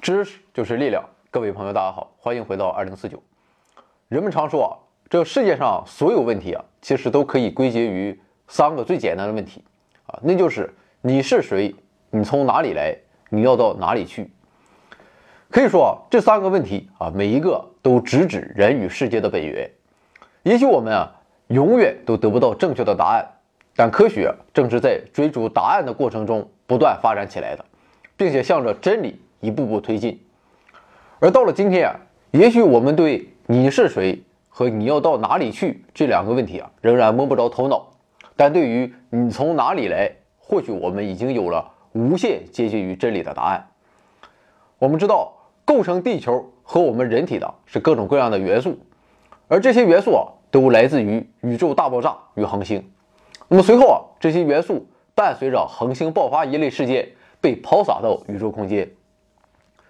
知识就是力量，各位朋友，大家好，欢迎回到二零四九。人们常说啊，这世界上所有问题啊，其实都可以归结于三个最简单的问题啊，那就是你是谁，你从哪里来，你要到哪里去。可以说啊，这三个问题啊，每一个都直指人与世界的本源。也许我们啊，永远都得不到正确的答案，但科学正是在追逐答案的过程中不断发展起来的，并且向着真理。一步步推进，而到了今天啊，也许我们对你是谁和你要到哪里去这两个问题啊，仍然摸不着头脑。但对于你从哪里来，或许我们已经有了无限接近于真理的答案。我们知道，构成地球和我们人体的是各种各样的元素，而这些元素啊，都来自于宇宙大爆炸与恒星。那么随后啊，这些元素伴随着恒星爆发一类事件被抛洒到宇宙空间。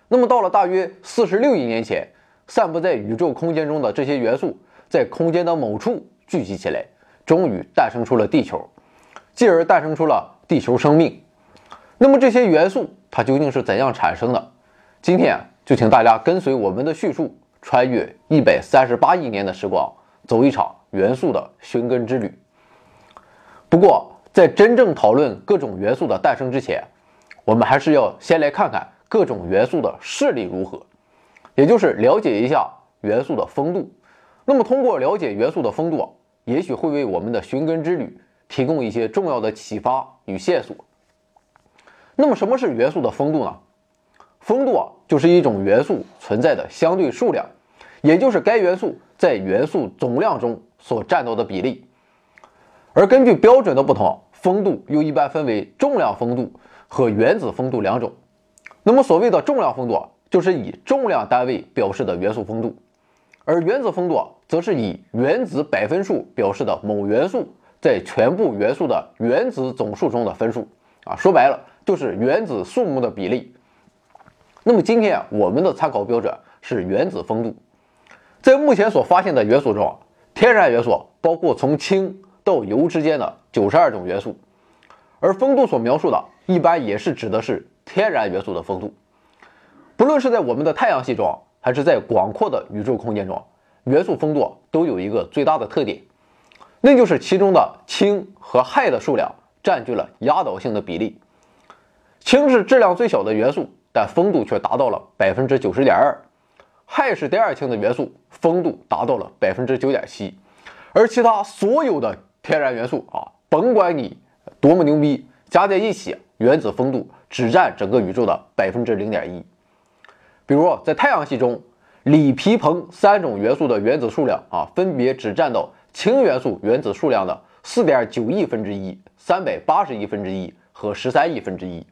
那么，到了大约四十六亿年前，散布在宇宙空间中的这些元素，在空间的某处聚集起来，终于诞生出了地球，继而诞生出了地球生命。那么，这些元素它究竟是怎样产生的？今天就请大家跟随我们的叙述，穿越一百三十八亿年的时光，走一场元素的寻根之旅。不过，在真正讨论各种元素的诞生之前，我们还是要先来看看。各种元素的势力如何，也就是了解一下元素的风度。那么，通过了解元素的风度，也许会为我们的寻根之旅提供一些重要的启发与线索。那么，什么是元素的风度呢？风度啊，就是一种元素存在的相对数量，也就是该元素在元素总量中所占到的比例。而根据标准的不同，风度又一般分为重量风度和原子风度两种。那么，所谓的重量风度，就是以重量单位表示的元素风度；而原子风度，则是以原子百分数表示的某元素在全部元素的原子总数中的分数。啊，说白了，就是原子数目的比例。那么，今天我们的参考标准是原子风度。在目前所发现的元素中，天然元素包括从氢到铀之间的九十二种元素，而风度所描述的，一般也是指的是。天然元素的风度，不论是在我们的太阳系中，还是在广阔的宇宙空间中，元素风度都有一个最大的特点，那就是其中的氢和氦的数量占据了压倒性的比例。氢是质量最小的元素，但风度却达到了百分之九十点二；氦是第二轻的元素，风度达到了百分之九点七。而其他所有的天然元素啊，甭管你多么牛逼，加在一起，原子风度。只占整个宇宙的百分之零点一。比如在太阳系中，锂、铍、硼三种元素的原子数量啊，分别只占到氢元素原子数量的四点九亿分之一、三百八十亿分之一和十三亿分之一。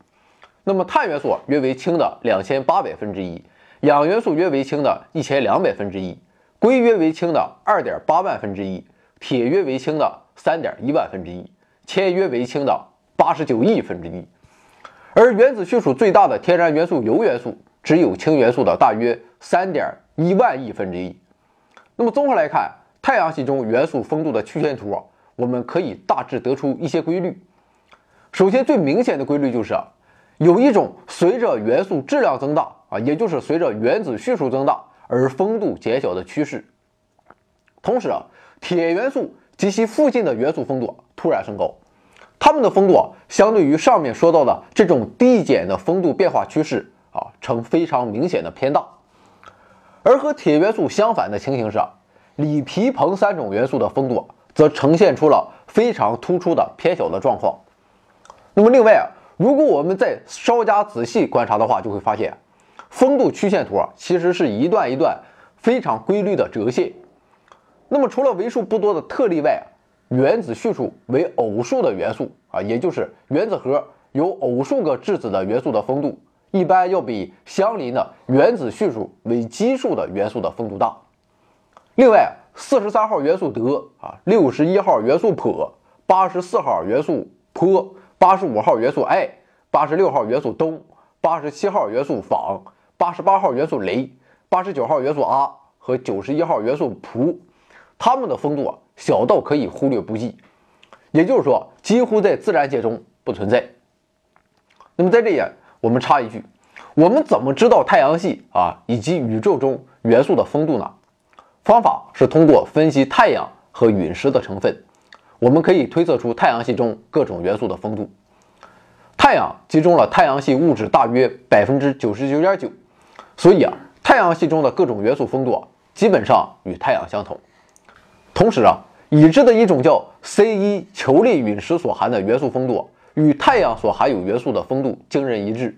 那么碳元素约为氢的两千八百分之一，氧元素约为氢的一千两百分之一，硅约为氢的二点八万分之一，铁约为氢的三点一万分之一，铅约为氢的八十九亿分之一。而原子序数最大的天然元素铀元素，只有氢元素的大约三点一万亿分之一。那么综合来看，太阳系中元素风度的曲线图啊，我们可以大致得出一些规律。首先，最明显的规律就是啊，有一种随着元素质量增大啊，也就是随着原子序数增大而风度减小的趋势。同时啊，铁元素及其附近的元素风度突然升高。它们的风度啊，相对于上面说到的这种递减的风度变化趋势啊，呈非常明显的偏大。而和铁元素相反的情形是，锂、铍、硼三种元素的风度则呈现出了非常突出的偏小的状况。那么另外啊，如果我们再稍加仔细观察的话，就会发现，风度曲线图啊，其实是一段一段非常规律的折线。那么除了为数不多的特例外，原子序数为偶数的元素啊，也就是原子核有偶数个质子的元素的风度，一般要比相邻的原子序数为奇数的元素的风度大。另外，四十三号元素德啊，六十一号元素钋，八十四号元素钋，八十五号元素氦，八十六号元素氡，八十七号元素枋，八十八号元素镭，八十九号元素阿和九十一号元素钋，它们的风度啊。小到可以忽略不计，也就是说，几乎在自然界中不存在。那么在这里，我们插一句，我们怎么知道太阳系啊以及宇宙中元素的丰度呢？方法是通过分析太阳和陨石的成分，我们可以推测出太阳系中各种元素的丰度。太阳集中了太阳系物质大约百分之九十九点九，所以啊，太阳系中的各种元素丰度啊，基本上与太阳相同。同时啊，已知的一种叫 C1 球粒陨石所含的元素丰度，与太阳所含有元素的丰度惊人一致。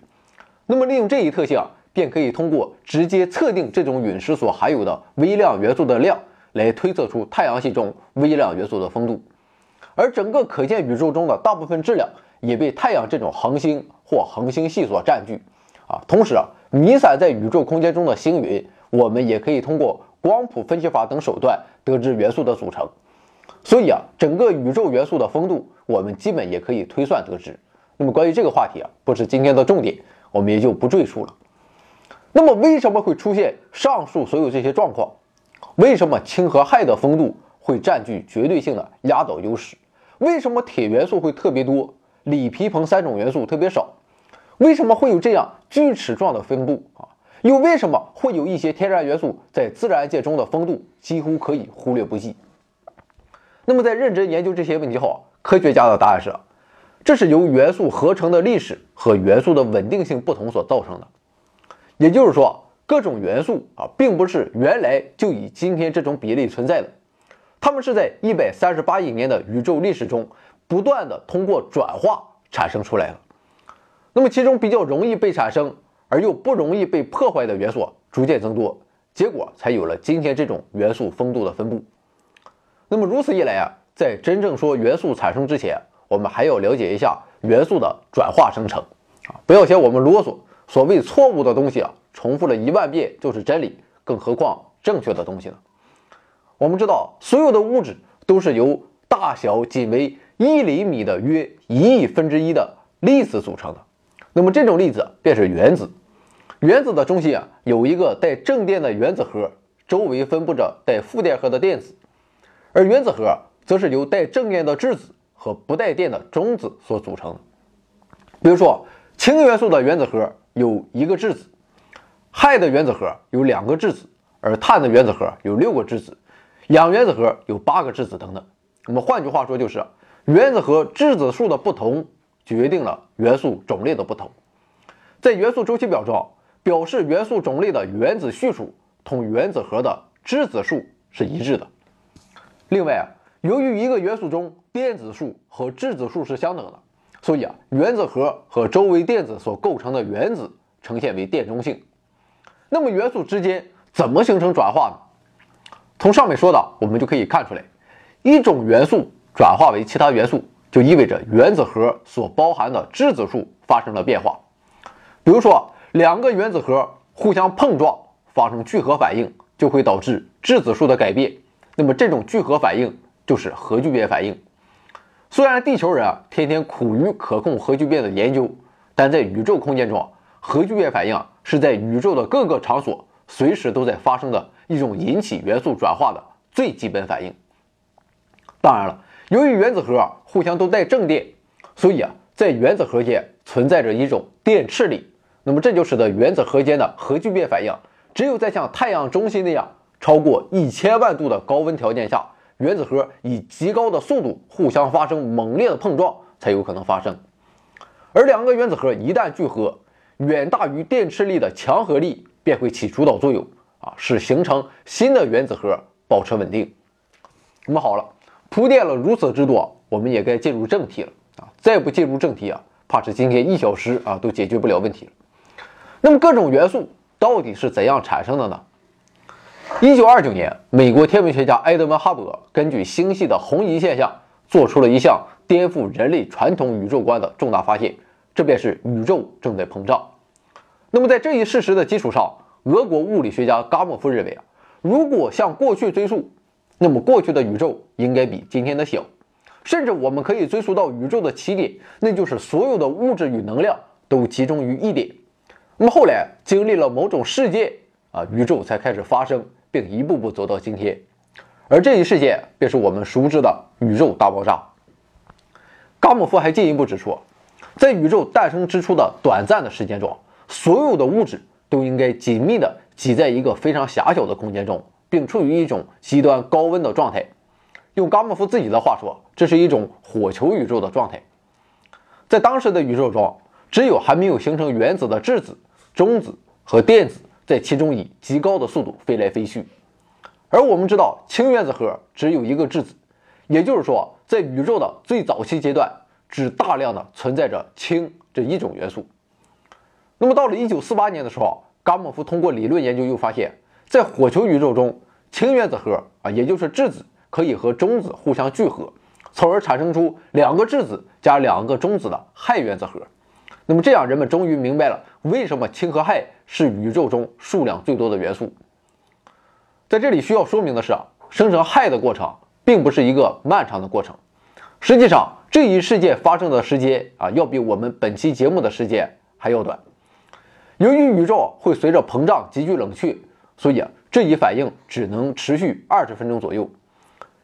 那么，利用这一特性啊，便可以通过直接测定这种陨石所含有的微量元素的量，来推测出太阳系中微量元素的丰度。而整个可见宇宙中的大部分质量。也被太阳这种恒星或恒星系所占据，啊，同时啊，弥散在宇宙空间中的星云，我们也可以通过光谱分析法等手段得知元素的组成。所以啊，整个宇宙元素的丰度，我们基本也可以推算得知。那么关于这个话题啊，不是今天的重点，我们也就不赘述了。那么为什么会出现上述所有这些状况？为什么氢和氦的丰度会占据绝对性的压倒优势？为什么铁元素会特别多？锂、铍、硼三种元素特别少，为什么会有这样锯齿状的分布啊？又为什么会有一些天然元素在自然界中的丰度几乎可以忽略不计？那么在认真研究这些问题后，科学家的答案是：这是由元素合成的历史和元素的稳定性不同所造成的。也就是说，各种元素啊，并不是原来就以今天这种比例存在的，它们是在一百三十八亿年的宇宙历史中。不断的通过转化产生出来的，那么其中比较容易被产生而又不容易被破坏的元素逐渐增多，结果才有了今天这种元素丰度的分布。那么如此一来啊，在真正说元素产生之前，我们还要了解一下元素的转化生成啊！不要嫌我们啰嗦，所谓错误的东西啊，重复了一万遍就是真理，更何况正确的东西呢？我们知道，所有的物质都是由大小仅为一厘米的约一亿分之一的粒子组成的，那么这种粒子便是原子。原子的中心啊有一个带正电的原子核，周围分布着带负电荷的电子，而原子核则是由带正电的质子和不带电的中子所组成。比如说，氢元素的原子核有一个质子，氦的原子核有两个质子，而碳的原子核有六个质子，氧原子核有八个质子等等。那么换句话说就是。原子核质子数的不同决定了元素种类的不同。在元素周期表中，表示元素种类的原子序数同原子核的质子数是一致的。另外啊，由于一个元素中电子数和质子数是相等的，所以啊，原子核和周围电子所构成的原子呈现为电中性。那么元素之间怎么形成转化呢？从上面说的，我们就可以看出来，一种元素。转化为其他元素，就意味着原子核所包含的质子数发生了变化。比如说，两个原子核互相碰撞，发生聚合反应，就会导致质子数的改变。那么，这种聚合反应就是核聚变反应。虽然地球人啊天天苦于可控核聚变的研究，但在宇宙空间中，核聚变反应是在宇宙的各个场所随时都在发生的一种引起元素转化的最基本反应。当然了。由于原子核互相都带正电，所以啊，在原子核间存在着一种电斥力。那么这就使得原子核间的核聚变反应，只有在像太阳中心那样超过一千万度的高温条件下，原子核以极高的速度互相发生猛烈的碰撞才有可能发生。而两个原子核一旦聚合，远大于电斥力的强合力便会起主导作用啊，使形成新的原子核保持稳定。那么好了。铺垫了如此之多，我们也该进入正题了啊！再不进入正题啊，怕是今天一小时啊都解决不了问题了。那么各种元素到底是怎样产生的呢？一九二九年，美国天文学家埃德温·哈勃根据星系的红移现象，做出了一项颠覆人类传统宇宙观的重大发现，这便是宇宙正在膨胀。那么在这一事实的基础上，俄国物理学家伽莫夫认为啊，如果向过去追溯，那么过去的宇宙应该比今天的小，甚至我们可以追溯到宇宙的起点，那就是所有的物质与能量都集中于一点。那么后来经历了某种事件啊，宇宙才开始发生，并一步步走到今天。而这一事件便是我们熟知的宇宙大爆炸。伽莫夫还进一步指出，在宇宙诞生之初的短暂的时间中，所有的物质都应该紧密的挤在一个非常狭小的空间中，并处于一种极端高温的状态。用伽莫夫自己的话说，这是一种火球宇宙的状态。在当时的宇宙中，只有还没有形成原子的质子、中子和电子在其中以极高的速度飞来飞去。而我们知道，氢原子核只有一个质子，也就是说，在宇宙的最早期阶段，只大量的存在着氢这一种元素。那么到了1948年的时候，伽马夫通过理论研究又发现，在火球宇宙中，氢原子核啊，也就是质子，可以和中子互相聚合，从而产生出两个质子加两个中子的氦原子核。那么这样，人们终于明白了为什么氢和氦是宇宙中数量最多的元素。在这里需要说明的是啊，生成氦的过程并不是一个漫长的过程。实际上，这一事件发生的时间啊，要比我们本期节目的时间还要短。由于宇宙会随着膨胀急剧冷却，所以啊，这一反应只能持续二十分钟左右。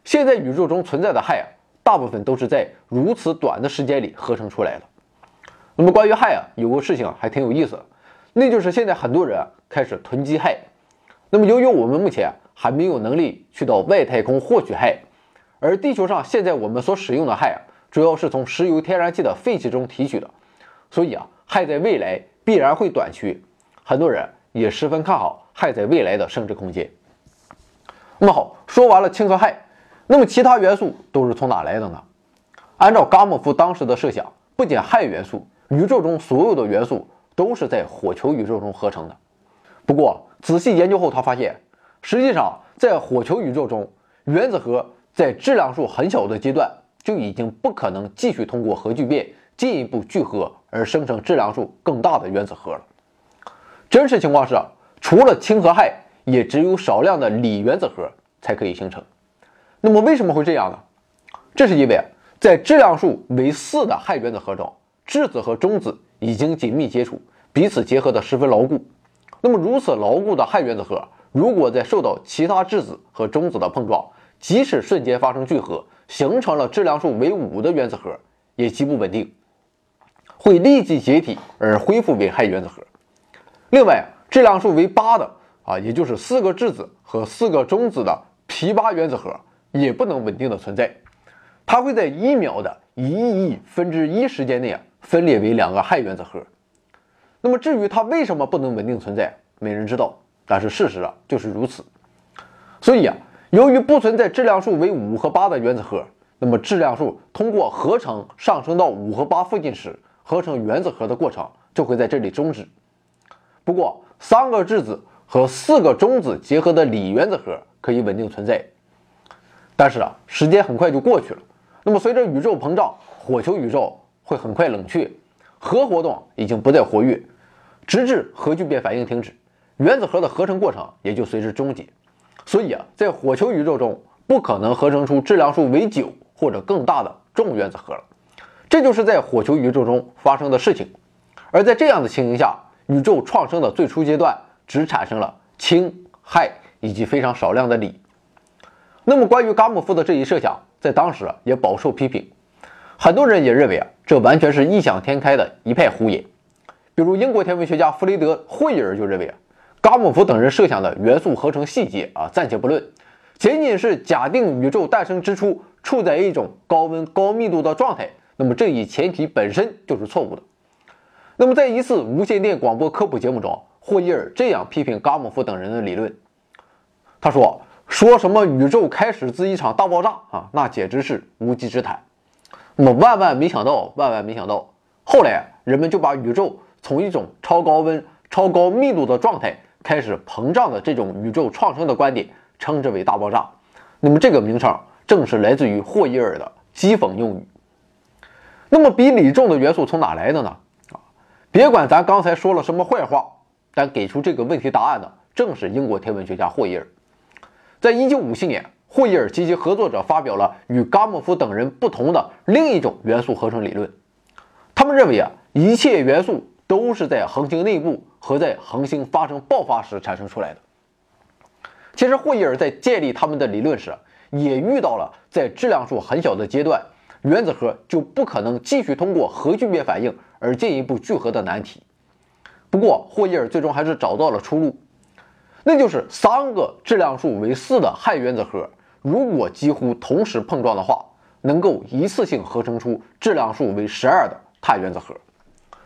现在宇宙中存在的氦啊，大部分都是在如此短的时间里合成出来的。那么关于氦啊，有个事情还挺有意思，那就是现在很多人开始囤积氦。那么，由于我们目前还没有能力去到外太空获取氦，而地球上现在我们所使用的氦啊，主要是从石油天然气的废气中提取的，所以啊，氦在未来必然会短缺。很多人也十分看好氦在未来的升值空间。那么好，说完了氢和氦，那么其他元素都是从哪来的呢？按照伽马夫当时的设想，不仅氦元素，宇宙中所有的元素都是在火球宇宙中合成的。不过，仔细研究后，他发现，实际上在火球宇宙中，原子核在质量数很小的阶段就已经不可能继续通过核聚变进一步聚合而生成质量数更大的原子核了。真实情况是，除了氢和氦，也只有少量的锂原子核才可以形成。那么为什么会这样呢？这是因为在质量数为四的氦原子核中，质子和中子已经紧密接触，彼此结合得十分牢固。那么，如此牢固的氦原子核，如果在受到其他质子和中子的碰撞，即使瞬间发生聚合，形成了质量数为五的原子核，也极不稳定，会立即解体而恢复为氦原子核。另外，质量数为八的啊，也就是四个质子和四个中子的 p 八原子核，也不能稳定的存在，它会在一秒的一亿分之一时间内啊，分裂为两个氦原子核。那么至于它为什么不能稳定存在，没人知道。但是事实啊就是如此。所以啊，由于不存在质量数为五和八的原子核，那么质量数通过合成上升到五和八附近时，合成原子核的过程就会在这里终止。不过，三个质子和四个中子结合的锂原子核可以稳定存在。但是啊，时间很快就过去了。那么随着宇宙膨胀，火球宇宙会很快冷却，核活动已经不再活跃。直至核聚变反应停止，原子核的合成过程也就随之终结。所以啊，在火球宇宙中不可能合成出质量数为九或者更大的重原子核了。这就是在火球宇宙中发生的事情。而在这样的情形下，宇宙创生的最初阶段只产生了氢、氦以及非常少量的锂。那么，关于伽莫夫的这一设想，在当时也饱受批评。很多人也认为啊，这完全是异想天开的一派胡言。比如，英国天文学家弗雷德·惠尔就认为啊，伽马夫等人设想的元素合成细节啊，暂且不论，仅仅是假定宇宙诞生之初处在一种高温高密度的状态，那么这一前提本身就是错误的。那么，在一次无线电广播科普节目中，霍伊尔这样批评伽马夫等人的理论，他说：“说什么宇宙开始自一场大爆炸啊，那简直是无稽之谈。那么，万万没想到，万万没想到，后来人们就把宇宙。”从一种超高温、超高密度的状态开始膨胀的这种宇宙创生的观点，称之为大爆炸。那么这个名称正是来自于霍伊尔的讥讽用语。那么比锂重的元素从哪来的呢？啊，别管咱刚才说了什么坏话，但给出这个问题答案的正是英国天文学家霍伊尔。在一九五七年，霍伊尔及其合作者发表了与伽莫夫等人不同的另一种元素合成理论。他们认为啊，一切元素。都是在恒星内部和在恒星发生爆发时产生出来的。其实霍伊尔在建立他们的理论时，也遇到了在质量数很小的阶段，原子核就不可能继续通过核聚变反应而进一步聚合的难题。不过霍伊尔最终还是找到了出路，那就是三个质量数为四的氦原子核，如果几乎同时碰撞的话，能够一次性合成出质量数为十二的碳原子核。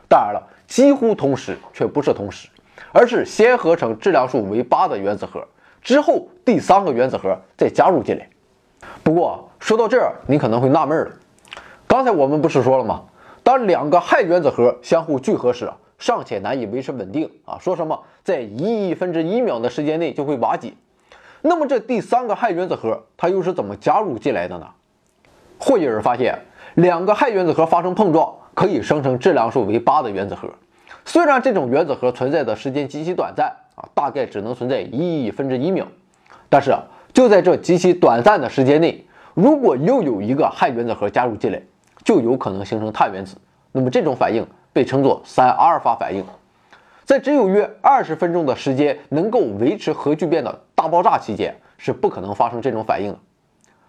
当然了，几乎同时却不是同时，而是先合成质量数为八的原子核，之后第三个原子核再加入进来。不过说到这儿，你可能会纳闷了，刚才我们不是说了吗？当两个氦原子核相互聚合时，尚且难以维持稳定啊！说什么在一亿分之一秒的时间内就会瓦解？那么这第三个氦原子核它又是怎么加入进来的呢？霍伊尔发现，两个氦原子核发生碰撞，可以生成质量数为八的原子核。虽然这种原子核存在的时间极其短暂啊，大概只能存在一亿分之一秒，但是啊，就在这极其短暂的时间内，如果又有一个氦原子核加入进来，就有可能形成碳原子。那么这种反应。被称作三阿尔法反应，在只有约二十分钟的时间能够维持核聚变的大爆炸期间，是不可能发生这种反应的。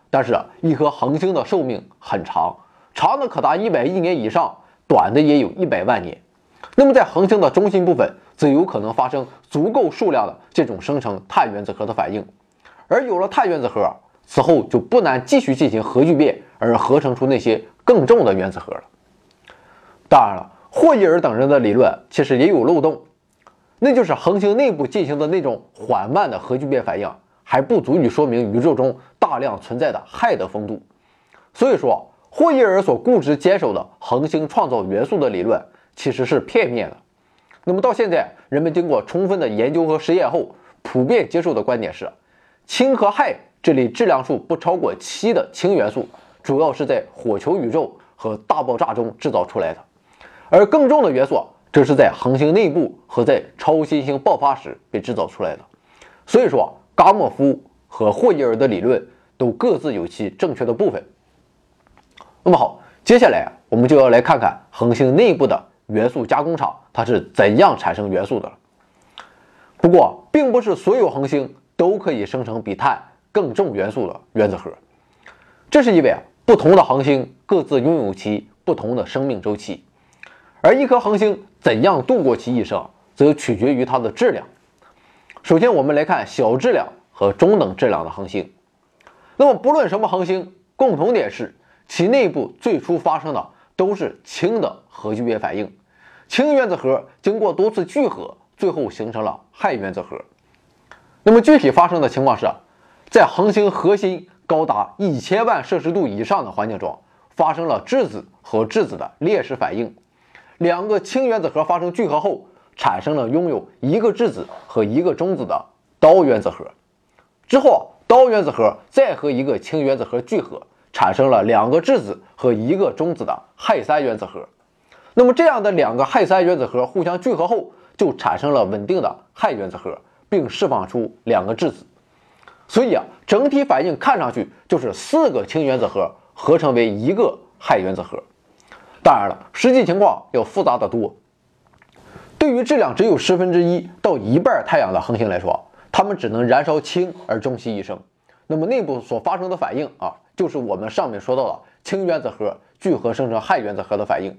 但是，一颗恒星的寿命很长，长的可达一百亿年以上，短的也有一百万年。那么在恒星的中心部分，则有可能发生足够数量的这种生成碳原子核的反应。而有了碳原子核，此后就不难继续进行核聚变，而合成出那些更重的原子核了。当然了。霍伊尔等人的理论其实也有漏洞，那就是恒星内部进行的那种缓慢的核聚变反应还不足以说明宇宙中大量存在的氦的丰度。所以说，霍伊尔所固执坚守的恒星创造元素的理论其实是片面的。那么到现在，人们经过充分的研究和实验后，普遍接受的观点是，氢和氦这类质量数不超过七的氢元素，主要是在火球宇宙和大爆炸中制造出来的。而更重的元素，这是在恒星内部和在超新星爆发时被制造出来的。所以说，伽莫夫和霍伊尔的理论都各自有其正确的部分。那么好，接下来我们就要来看看恒星内部的元素加工厂它是怎样产生元素的。不过，并不是所有恒星都可以生成比碳更重元素的原子核，这是因为啊，不同的恒星各自拥有其不同的生命周期。而一颗恒星怎样度过其一生，则取决于它的质量。首先，我们来看小质量和中等质量的恒星。那么，不论什么恒星，共同点是其内部最初发生的都是氢的核聚变反应。氢原子核经过多次聚合，最后形成了氦原子核。那么，具体发生的情况是，在恒星核心高达一千万摄氏度以上的环境中，发生了质子和质子的裂式反应。两个氢原子核发生聚合后，产生了拥有一个质子和一个中子的氘原子核。之后，氘原子核再和一个氢原子核聚合，产生了两个质子和一个中子的氦三原子核。那么，这样的两个氦三原子核互相聚合后，就产生了稳定的氦原子核，并释放出两个质子。所以啊，整体反应看上去就是四个氢原子核合成为一个氦原子核。当然了，实际情况要复杂得多。对于质量只有十分之一到一半太阳的恒星来说，它们只能燃烧氢而终其一生。那么内部所发生的反应啊，就是我们上面说到的氢原子核聚合生成氦原子核的反应。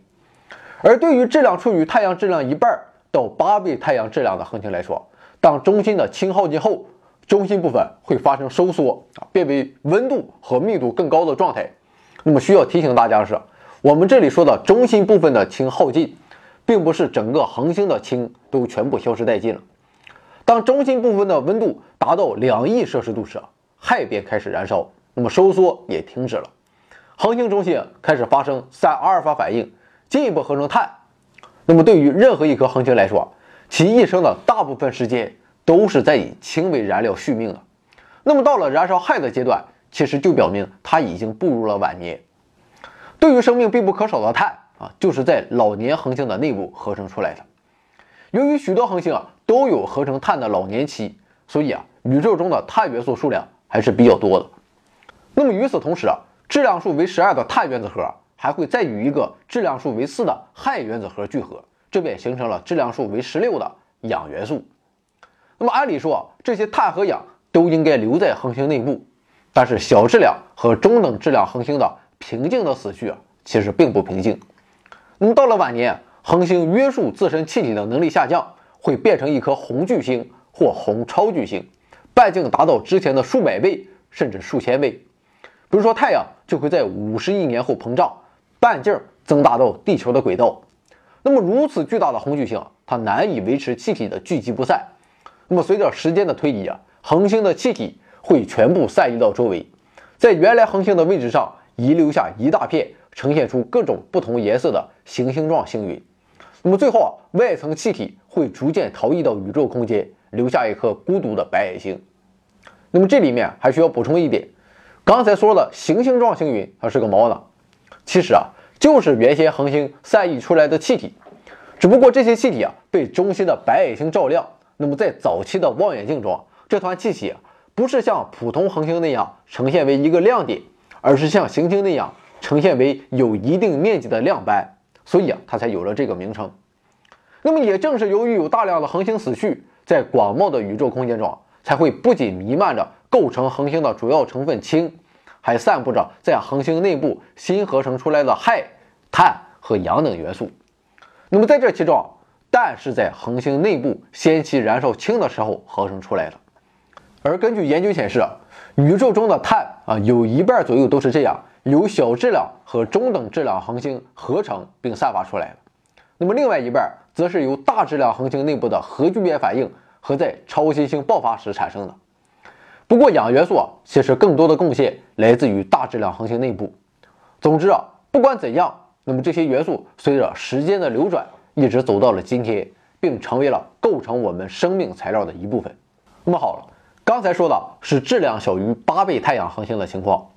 而对于质量处于太阳质量一半到八倍太阳质量的恒星来说，当中心的氢耗尽后，中心部分会发生收缩啊，变为温度和密度更高的状态。那么需要提醒大家的是。我们这里说的中心部分的氢耗尽，并不是整个恒星的氢都全部消失殆尽了。当中心部分的温度达到两亿摄氏度时，氦便开始燃烧，那么收缩也停止了，恒星中心开始发生三阿尔法反应，进一步合成碳。那么对于任何一颗恒星来说，其一生的大部分时间都是在以氢为燃料续命的。那么到了燃烧氦的阶段，其实就表明它已经步入了晚年。对于生命必不可少的碳啊，就是在老年恒星的内部合成出来的。由于许多恒星啊都有合成碳的老年期，所以啊宇宙中的碳元素数量还是比较多的。那么与此同时啊，质量数为十二的碳原子核还会再与一个质量数为四的氦原子核聚合，这便形成了质量数为十六的氧元素。那么按理说啊这些碳和氧都应该留在恒星内部，但是小质量和中等质量恒星的平静的死去啊，其实并不平静。那么到了晚年，恒星约束自身气体的能力下降，会变成一颗红巨星或红超巨星，半径达到之前的数百倍甚至数千倍。比如说太阳就会在五十亿年后膨胀，半径增大到地球的轨道。那么如此巨大的红巨星，它难以维持气体的聚集不散。那么随着时间的推移啊，恒星的气体会全部散逸到周围，在原来恒星的位置上遗留下一大片，呈现出各种不同颜色的行星状星云。那么最后啊，外层气体会逐渐逃逸到宇宙空间，留下一颗孤独的白矮星。那么这里面还需要补充一点，刚才说的行星状星云它是个毛呢？其实啊，就是原先恒星散逸出来的气体，只不过这些气体啊被中心的白矮星照亮。那么在早期的望远镜中，这团气体不是像普通恒星那样呈现为一个亮点，而是像行星那样呈现为有一定面积的亮斑，所以啊，它才有了这个名称。那么也正是由于有大量的恒星死去，在广袤的宇宙空间中，才会不仅弥漫着构成恒星的主要成分氢，还散布着在恒星内部新合成出来的氦、碳和氧等元素。那么在这其中，氮是在恒星内部先期燃烧氢的时候合成出来的，而根据研究显示，宇宙中的碳啊有一半左右都是这样由小质量和中等质量恒星合成并散发出来的，那么另外一半则是由大质量恒星内部的核聚变反应和在超新星爆发时产生的。不过氧元素啊其实更多的贡献来自于大质量恒星内部。总之啊，不管怎样，那么这些元素随着时间的流转。一直走到了今天，并成为了构成我们生命材料的一部分。那么好了，刚才说的是质量小于八倍太阳恒星的情况，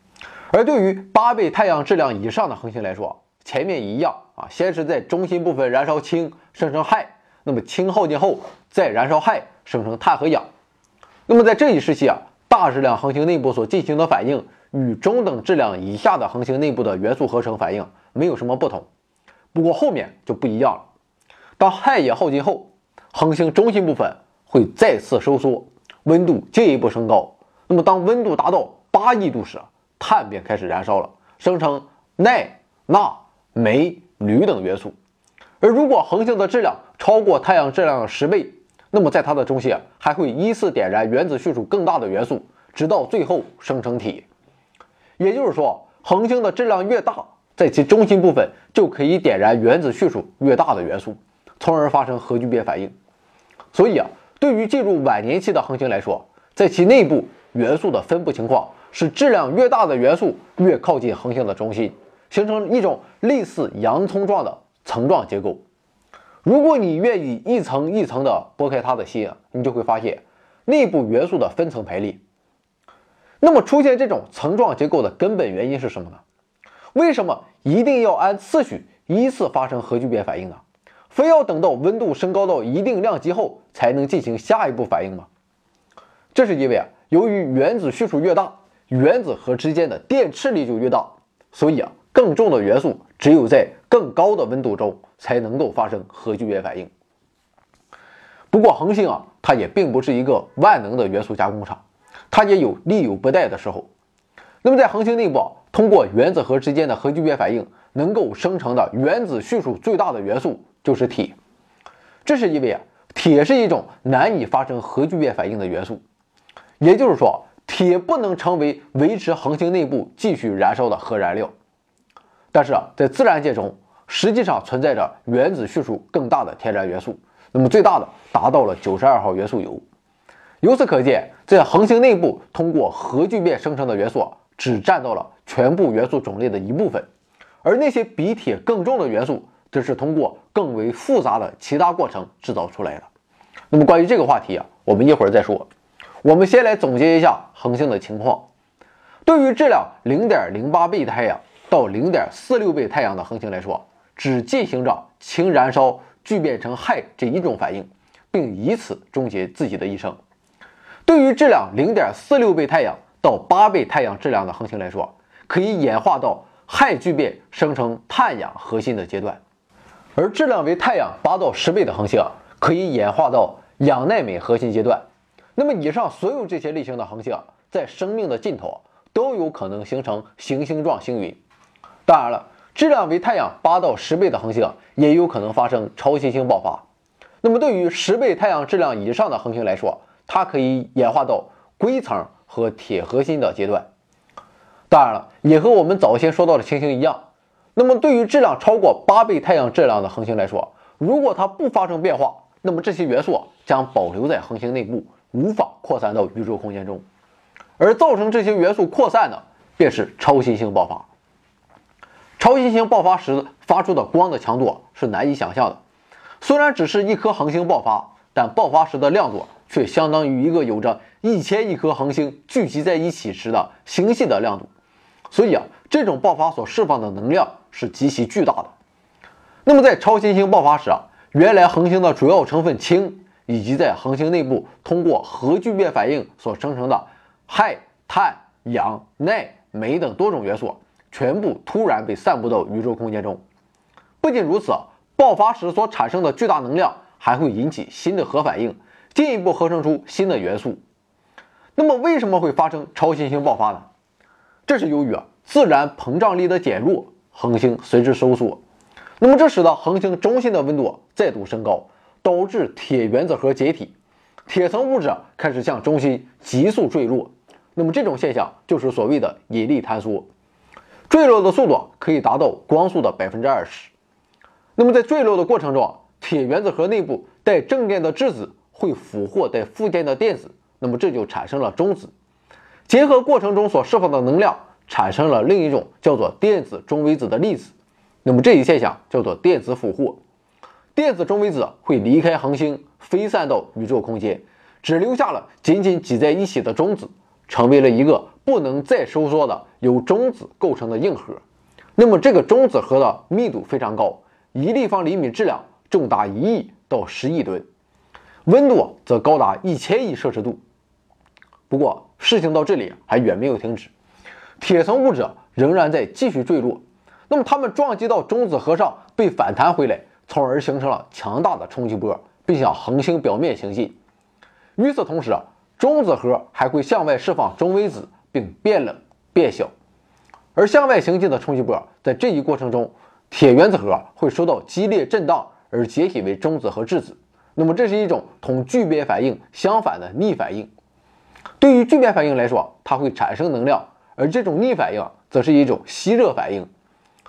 而对于八倍太阳质量以上的恒星来说，前面一样啊，先是在中心部分燃烧氢生成氦，那么氢耗尽后再燃烧氦生成碳和氧。那么在这一时期啊，大质量恒星内部所进行的反应与中等质量以下的恒星内部的元素合成反应没有什么不同。不过后面就不一样了。当氦也耗尽后，恒星中心部分会再次收缩，温度进一步升高。那么，当温度达到八亿度时，碳便开始燃烧了，生成氖、钠、镁、铝等元素。而如果恒星的质量超过太阳质量的十倍，那么在它的中心还会依次点燃原子序数更大的元素，直到最后生成铁。也就是说，恒星的质量越大，在其中心部分就可以点燃原子序数越大的元素。从而发生核聚变反应。所以啊，对于进入晚年期的恒星来说，在其内部元素的分布情况是质量越大的元素越靠近恒星的中心，形成一种类似洋葱状的层状结构。如果你愿意一层一层的剥开它的心，你就会发现内部元素的分层排列。那么出现这种层状结构的根本原因是什么呢？为什么一定要按次序依次发生核聚变反应呢？非要等到温度升高到一定量级后才能进行下一步反应吗？这是因为啊，由于原子序数越大，原子核之间的电斥力就越大，所以啊，更重的元素只有在更高的温度中才能够发生核聚变反应。不过恒星啊，它也并不是一个万能的元素加工厂，它也有力有不逮的时候。那么在恒星内部，通过原子核之间的核聚变反应，能够生成的原子序数最大的元素。就是铁，这是因为啊，铁是一种难以发生核聚变反应的元素，也就是说，铁不能成为维持恒星内部继续燃烧的核燃料。但是啊，在自然界中，实际上存在着原子序数更大的天然元素，那么最大的达到了九十二号元素铀。由此可见，在恒星内部通过核聚变生成的元素啊只占到了全部元素种类的一部分，而那些比铁更重的元素。这是通过更为复杂的其他过程制造出来的。那么关于这个话题啊，我们一会儿再说。我们先来总结一下恒星的情况。对于质量零点零八倍太阳到零点四六倍太阳的恒星来说，只进行着氢燃烧聚变成氦这一种反应，并以此终结自己的一生。对于质量零点四六倍太阳到八倍太阳质量的恒星来说，可以演化到氦聚变生成碳氧核心的阶段。而质量为太阳八到十倍的恒星，可以演化到氧氖镁核心阶段。那么以上所有这些类型的恒星，在生命的尽头都有可能形成行星状星云。当然了，质量为太阳八到十倍的恒星也有可能发生超新星爆发。那么对于十倍太阳质量以上的恒星来说，它可以演化到硅层和铁核心的阶段。当然了，也和我们早先说到的情形一样。那么对于质量超过八倍太阳质量的恒星来说，如果它不发生变化，那么这些元素将保留在恒星内部，无法扩散到宇宙空间中。而造成这些元素扩散的，便是超新星爆发。超新星爆发时发出的光的强度是难以想象的。虽然只是一颗恒星爆发，但爆发时的亮度却相当于一个有着一千亿颗恒星聚集在一起时的星系的亮度。所以啊，这种爆发所释放的能量是极其巨大的。那么在超新星爆发时啊，原来恒星的主要成分氢，以及在恒星内部通过核聚变反应所生成的氦、碳、氧、氖、镁等多种元素，全部突然被散布到宇宙空间中。不仅如此。爆发时所产生的巨大能量还会引起新的核反应，进一步合成出新的元素。那么，为什么会发生超新星爆发呢？这是由于啊自然膨胀力的减弱，恒星随之收缩。那么，这使得恒星中心的温度再度升高，导致铁原子核解体，铁层物质开始向中心急速坠落。那么，这种现象就是所谓的引力坍缩，坠落的速度可以达到光速的百分之二十。那么在坠落的过程中，铁原子核内部带正电的质子会俘获带负电的电子，那么这就产生了中子。结合过程中所释放的能量，产生了另一种叫做电子中微子的粒子。那么这一现象叫做电子俘获。电子中微子会离开恒星，飞散到宇宙空间，只留下了紧紧挤在一起的中子，成为了一个不能再收缩的由中子构成的硬核。那么这个中子核的密度非常高。一立方厘米质量重达一亿到十亿吨，温度则高达一千亿摄氏度。不过，事情到这里还远没有停止，铁层物质仍然在继续坠落。那么，它们撞击到中子核上，被反弹回来，从而形成了强大的冲击波，并向恒星表面行进。与此同时，中子核还会向外释放中微子，并变冷变小。而向外行进的冲击波，在这一过程中。铁原子核会受到激烈震荡而解体为中子和质子，那么这是一种同聚变反应相反的逆反应。对于聚变反应来说，它会产生能量，而这种逆反应则是一种吸热反应。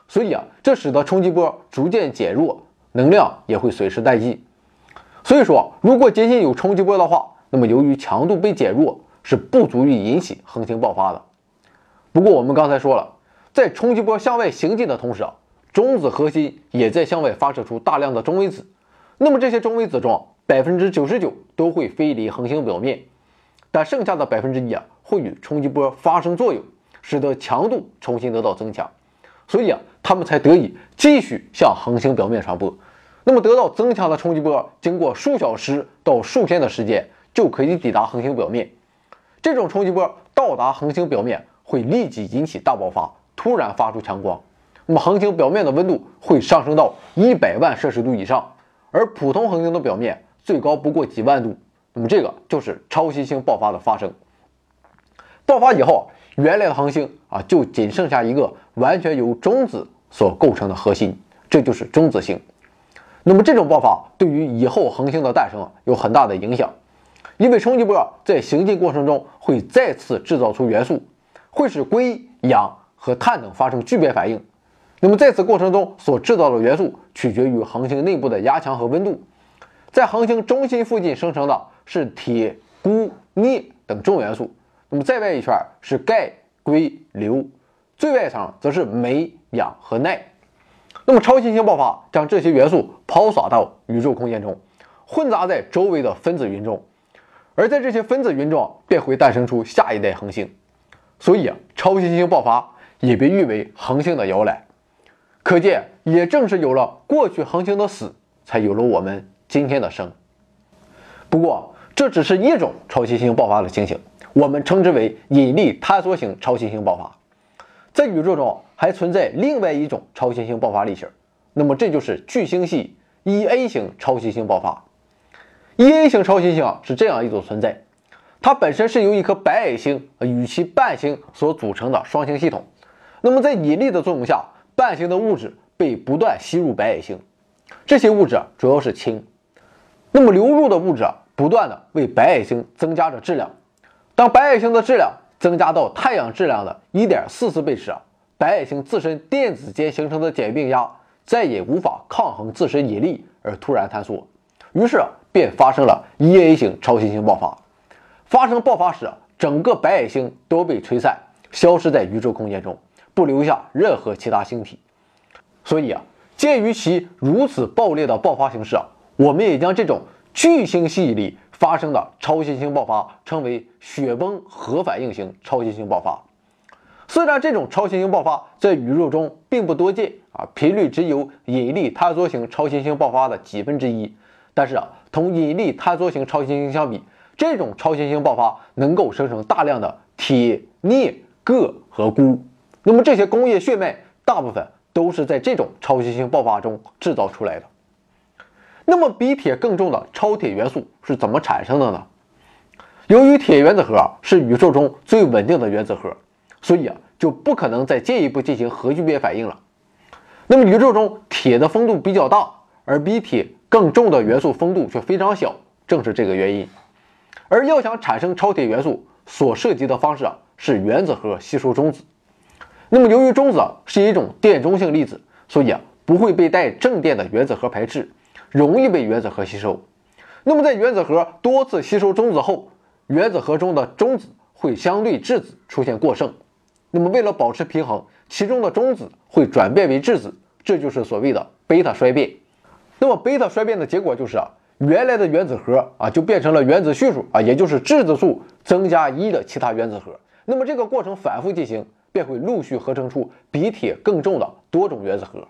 所以啊，这使得冲击波逐渐减弱，能量也会随之殆尽。所以说，如果仅仅有冲击波的话，那么由于强度被减弱，是不足以引起恒星爆发的。不过我们刚才说了，在冲击波向外行进的同时啊。中子核心也在向外发射出大量的中微子，那么这些中微子中百分之九十九都会飞离恒星表面，但剩下的百分之一啊会与冲击波发生作用，使得强度重新得到增强，所以啊它们才得以继续向恒星表面传播。那么得到增强的冲击波，经过数小时到数天的时间就可以抵达恒星表面。这种冲击波到达恒星表面会立即引起大爆发，突然发出强光。那么恒星表面的温度会上升到一百万摄氏度以上，而普通恒星的表面最高不过几万度。那么这个就是超新星爆发的发生。爆发以后，原来的恒星啊就仅剩下一个完全由中子所构成的核心，这就是中子星。那么这种爆发对于以后恒星的诞生有很大的影响，因为冲击波在行进过程中会再次制造出元素，会使硅、氧和碳等发生聚变反应。那么在此过程中所制造的元素取决于恒星内部的压强和温度，在恒星中心附近生成的是铁、钴、镍等重元素，那么在外一圈是钙、硅、硫，最外层则是镁、氧和氖。那么超新星爆发将这些元素抛洒到宇宙空间中，混杂在周围的分子云中，而在这些分子云中便会诞生出下一代恒星。所以啊，超新星爆发也被誉为恒星的摇篮。可见，也正是有了过去恒星的死，才有了我们今天的生。不过，这只是一种超新星爆发的情形，我们称之为引力坍缩型超新星爆发。在宇宙中还存在另外一种超新星爆发类型，那么这就是巨星系 E A 型超新星爆发。E A 型超新星是这样一种存在，它本身是由一颗白矮星与其伴星所组成的双星系统。那么在引力的作用下，伴星的物质被不断吸入白矮星，这些物质主要是氢。那么流入的物质不断的为白矮星增加着质量。当白矮星的质量增加到太阳质量的1.44倍时，白矮星自身电子间形成的简并压再也无法抗衡自身引力而突然坍缩，于是便发生了 E-A 型超新星爆发。发生爆发时，整个白矮星都被吹散，消失在宇宙空间中。不留下任何其他星体，所以啊，鉴于其如此暴烈的爆发形式啊，我们也将这种巨星吸引力发生的超新星爆发称为雪崩核反应型超新星爆发。虽然这种超新星爆发在宇宙中并不多见啊，频率只有引力坍缩型超新星爆发的几分之一，但是啊，同引力坍缩型超新星相比，这种超新星爆发能够生成大量的铁、镍、铬和钴。那么这些工业血脉大部分都是在这种超新星爆发中制造出来的。那么比铁更重的超铁元素是怎么产生的呢？由于铁原子核是宇宙中最稳定的原子核，所以啊就不可能再进一步进行核聚变反应了。那么宇宙中铁的风度比较大，而比铁更重的元素风度却非常小，正是这个原因。而要想产生超铁元素，所涉及的方式啊是原子核吸收中子。那么，由于中子是一种电中性粒子，所以啊不会被带正电的原子核排斥，容易被原子核吸收。那么，在原子核多次吸收中子后，原子核中的中子会相对质子出现过剩。那么，为了保持平衡，其中的中子会转变为质子，这就是所谓的贝塔衰变。那么，贝塔衰变的结果就是啊，原来的原子核啊就变成了原子序数啊，也就是质子数增加一的其他原子核。那么，这个过程反复进行。便会陆续合成出比铁更重的多种原子核，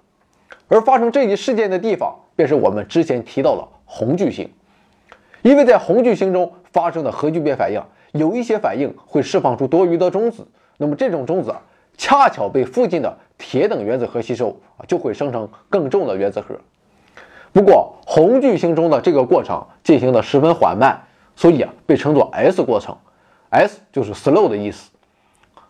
而发生这一事件的地方，便是我们之前提到的红巨星。因为在红巨星中发生的核聚变反应，有一些反应会释放出多余的中子，那么这种中子恰巧被附近的铁等原子核吸收啊，就会生成更重的原子核。不过红巨星中的这个过程进行的十分缓慢，所以啊被称作 S 过程，S 就是 slow 的意思。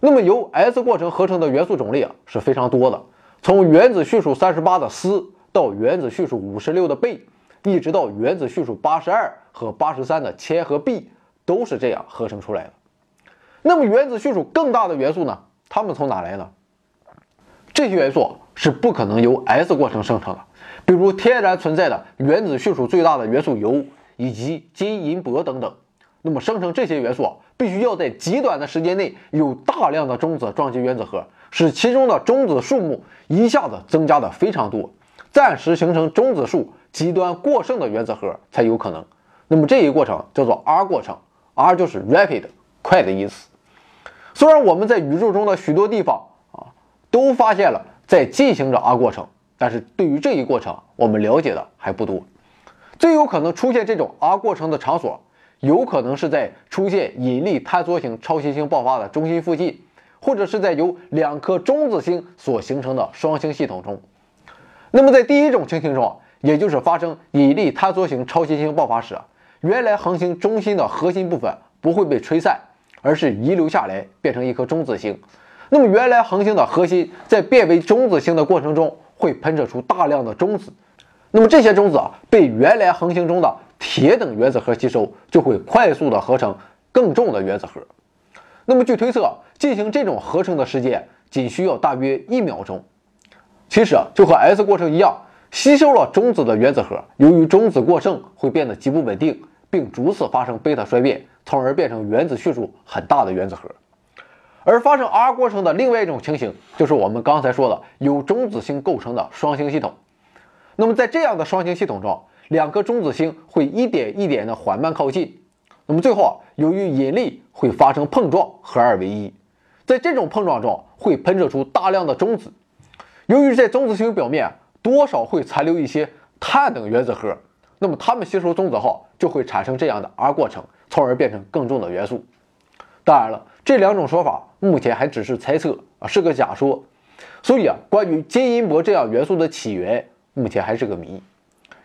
那么由 S 过程合成的元素种类啊是非常多的，从原子序数三十八的锶到原子序数五十六的钡，一直到原子序数八十二和八十三的铅和 B，都是这样合成出来的。那么原子序数更大的元素呢？它们从哪来呢？这些元素是不可能由 S 过程生成的，比如天然存在的原子序数最大的元素铀以及金、银、铂等等。那么生成这些元素，必须要在极短的时间内有大量的中子撞击原子核，使其中的中子数目一下子增加的非常多，暂时形成中子数极端过剩的原子核才有可能。那么这一过程叫做 R 过程，R 就是 rapid 快的意思。虽然我们在宇宙中的许多地方啊都发现了在进行着 R 过程，但是对于这一过程我们了解的还不多。最有可能出现这种 R 过程的场所。有可能是在出现引力坍缩型超新星爆发的中心附近，或者是在由两颗中子星所形成的双星系统中。那么在第一种情形中，也就是发生引力坍缩型超新星爆发时，原来恒星中心的核心部分不会被吹散，而是遗留下来变成一颗中子星。那么原来恒星的核心在变为中子星的过程中，会喷射出大量的中子。那么这些中子啊，被原来恒星中的铁等原子核吸收，就会快速的合成更重的原子核。那么据推测，进行这种合成的时间仅需要大约一秒钟。其实啊，就和 S 过程一样，吸收了中子的原子核，由于中子过剩，会变得极不稳定，并逐次发生贝塔衰变，从而变成原子序数很大的原子核。而发生 R 过程的另外一种情形，就是我们刚才说的由中子星构成的双星系统。那么在这样的双星系统中，两颗中子星会一点一点的缓慢靠近，那么最后啊，由于引力会发生碰撞，合二为一。在这种碰撞中会喷射出大量的中子，由于在中子星表面多少会残留一些碳等原子核，那么它们吸收中子后就会产生这样的 R 过程，从而变成更重的元素。当然了，这两种说法目前还只是猜测啊，是个假说。所以啊，关于金银铂这样元素的起源，目前还是个谜。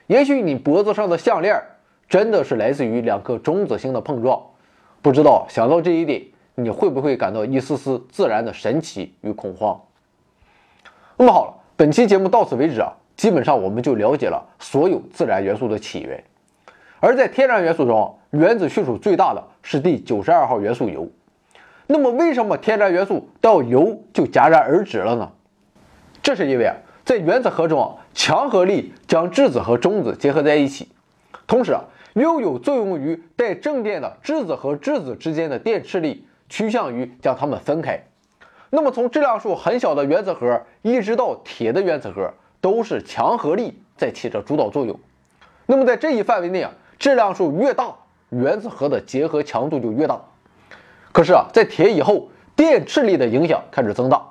也许你脖子上的项链真的是来自于两颗中子星的碰撞，不知道想到这一点，你会不会感到一丝丝自然的神奇与恐慌？那么好了，本期节目到此为止啊，基本上我们就了解了所有自然元素的起源。而在天然元素中，原子序数最大的是第九十二号元素铀。那么，为什么天然元素到铀就戛然而止了呢？这是因为啊，在原子核中啊，强合力将质子和中子结合在一起，同时啊，又有作用于带正电的质子和质子之间的电斥力趋向于将它们分开。那么，从质量数很小的原子核一直到铁的原子核，都是强合力在起着主导作用。那么，在这一范围内啊，质量数越大，原子核的结合强度就越大。可是啊，在铁以后，电斥力的影响开始增大。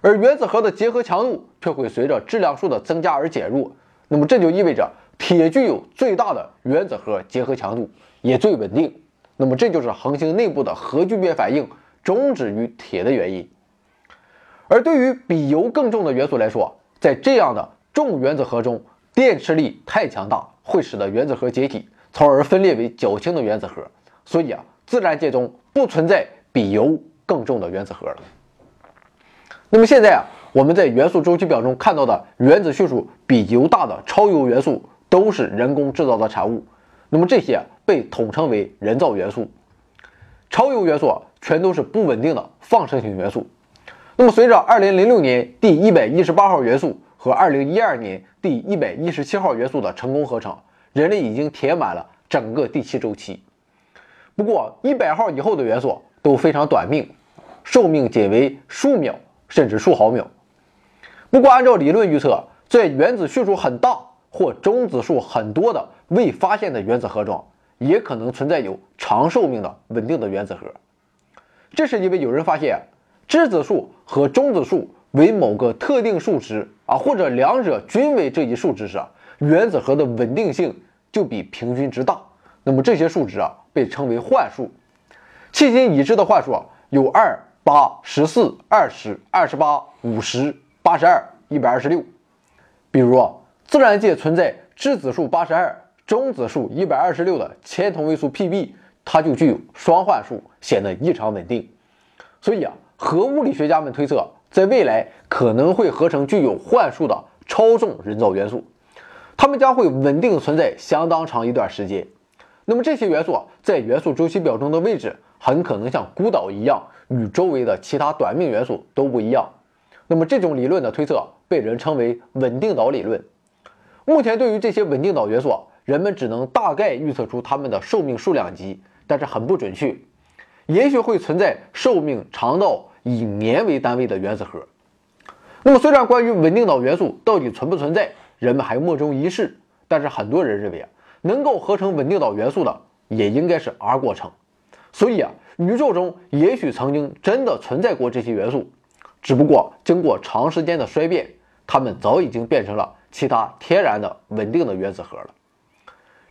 而原子核的结合强度却会随着质量数的增加而减弱，那么这就意味着铁具有最大的原子核结合强度，也最稳定。那么这就是恒星内部的核聚变反应终止于铁的原因。而对于比铀更重的元素来说，在这样的重原子核中，电磁力太强大，会使得原子核解体，从而分裂为较轻的原子核。所以啊，自然界中不存在比铀更重的原子核了。那么现在啊，我们在元素周期表中看到的原子序数比铀大的超铀元素，都是人工制造的产物。那么这些被统称为人造元素。超铀元素，全都是不稳定的放射性元素。那么随着2006年第一百一十八号元素和2012年第一百一十七号元素的成功合成，人类已经填满了整个第七周期。不过一百号以后的元素都非常短命，寿命仅为数秒。甚至数毫秒。不过，按照理论预测，在原子序数很大或中子数很多的未发现的原子核中，也可能存在有长寿命的稳定的原子核。这是因为有人发现，质子数和中子数为某个特定数值啊，或者两者均为这一数值时，原子核的稳定性就比平均值大。那么这些数值啊，被称为幻数。迄今已知的幻数啊，有二。八、十四、二十、二十八、五十、八十二、一百二十六。比如啊，自然界存在质子数八十二、中子数一百二十六的铅同位素 Pb，它就具有双幻数，显得异常稳定。所以啊，核物理学家们推测，在未来可能会合成具有幻数的超重人造元素，它们将会稳定存在相当长一段时间。那么这些元素在元素周期表中的位置，很可能像孤岛一样。与周围的其他短命元素都不一样，那么这种理论的推测被人称为稳定岛理论。目前对于这些稳定岛元素，人们只能大概预测出它们的寿命数量级，但是很不准确。也许会存在寿命长到以年为单位的原子核。那么虽然关于稳定岛元素到底存不存在，人们还莫衷一是，但是很多人认为啊，能够合成稳定岛元素的也应该是 R 过程。所以啊。宇宙中也许曾经真的存在过这些元素，只不过经过长时间的衰变，它们早已经变成了其他天然的稳定的原子核了。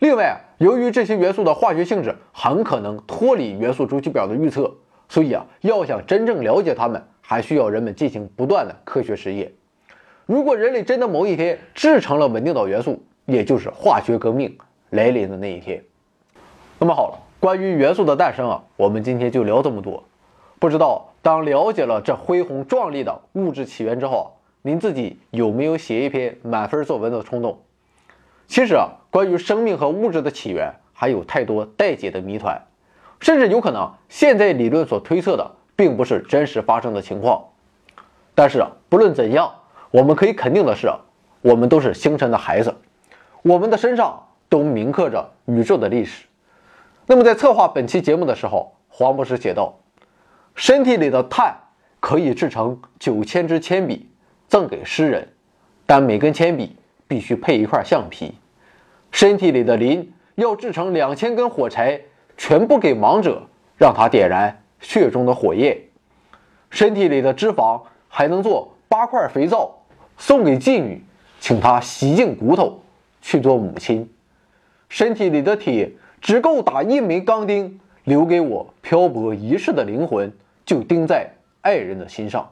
另外啊，由于这些元素的化学性质很可能脱离元素周期表的预测，所以啊，要想真正了解它们，还需要人们进行不断的科学实验。如果人类真的某一天制成了稳定岛元素，也就是化学革命来临的那一天，那么好了。关于元素的诞生啊，我们今天就聊这么多。不知道当了解了这恢宏壮丽的物质起源之后，您自己有没有写一篇满分作文的冲动？其实啊，关于生命和物质的起源，还有太多待解的谜团，甚至有可能现在理论所推测的，并不是真实发生的情况。但是啊，不论怎样，我们可以肯定的是，我们都是星辰的孩子，我们的身上都铭刻着宇宙的历史。那么在策划本期节目的时候，黄博士写道：“身体里的碳可以制成九千支铅笔，赠给诗人，但每根铅笔必须配一块橡皮。身体里的磷要制成两千根火柴，全部给亡者，让他点燃血中的火焰。身体里的脂肪还能做八块肥皂，送给妓女，请她洗净骨头，去做母亲。身体里的铁。”只够打一枚钢钉，留给我漂泊一世的灵魂，就钉在爱人的心上。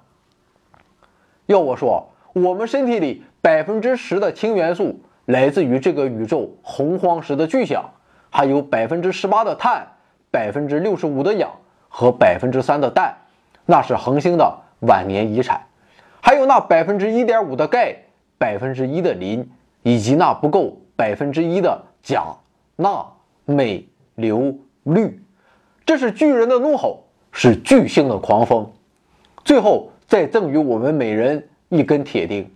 要我说，我们身体里百分之十的氢元素来自于这个宇宙洪荒时的巨响，还有百分之十八的碳，百分之六十五的氧和百分之三的氮，那是恒星的晚年遗产。还有那百分之一点五的钙、百分之一的磷，以及那不够百分之一的钾、钠、镁、硫、氯。这是巨人的怒吼，是巨星的狂风。最后再赠予我们每人一根铁钉。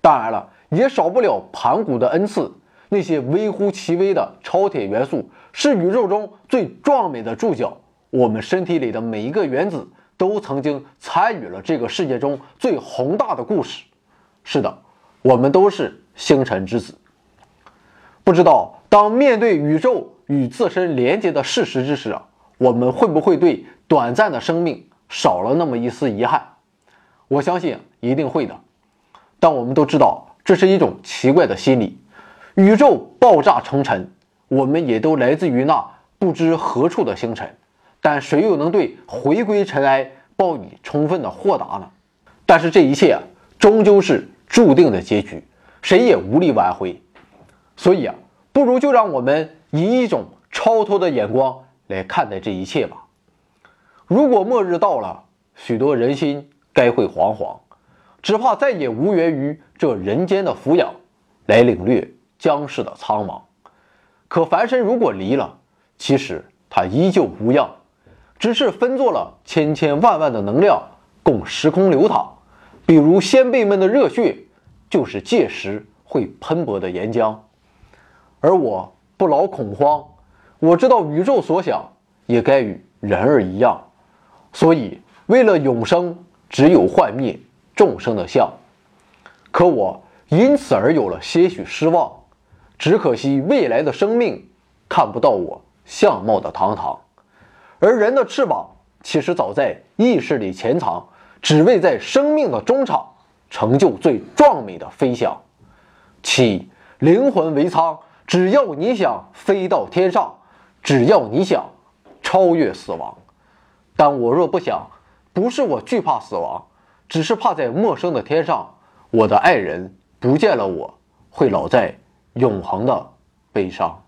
当然了，也少不了盘古的恩赐。那些微乎其微的超铁元素，是宇宙中最壮美的注脚。我们身体里的每一个原子，都曾经参与了这个世界中最宏大的故事。是的，我们都是星辰之子。不知道当面对宇宙与自身连接的事实之时啊，我们会不会对短暂的生命少了那么一丝遗憾？我相信一定会的。但我们都知道，这是一种奇怪的心理。宇宙爆炸成尘，我们也都来自于那不知何处的星辰，但谁又能对回归尘埃抱以充分的豁达呢？但是这一切啊，终究是注定的结局，谁也无力挽回。所以啊，不如就让我们以一种超脱的眼光来看待这一切吧。如果末日到了，许多人心该会惶惶，只怕再也无缘于这人间的抚养，来领略。僵世的苍茫，可凡身如果离了，其实它依旧无恙，只是分作了千千万万的能量供时空流淌。比如先辈们的热血，就是届时会喷薄的岩浆。而我不劳恐慌，我知道宇宙所想也该与人儿一样，所以为了永生，只有幻灭众生的相。可我因此而有了些许失望。只可惜未来的生命看不到我相貌的堂堂，而人的翅膀其实早在意识里潜藏，只为在生命的中场成就最壮美的飞翔。七灵魂为仓，只要你想飞到天上，只要你想超越死亡。但我若不想，不是我惧怕死亡，只是怕在陌生的天上，我的爱人不见了，我会老在。永恒的悲伤。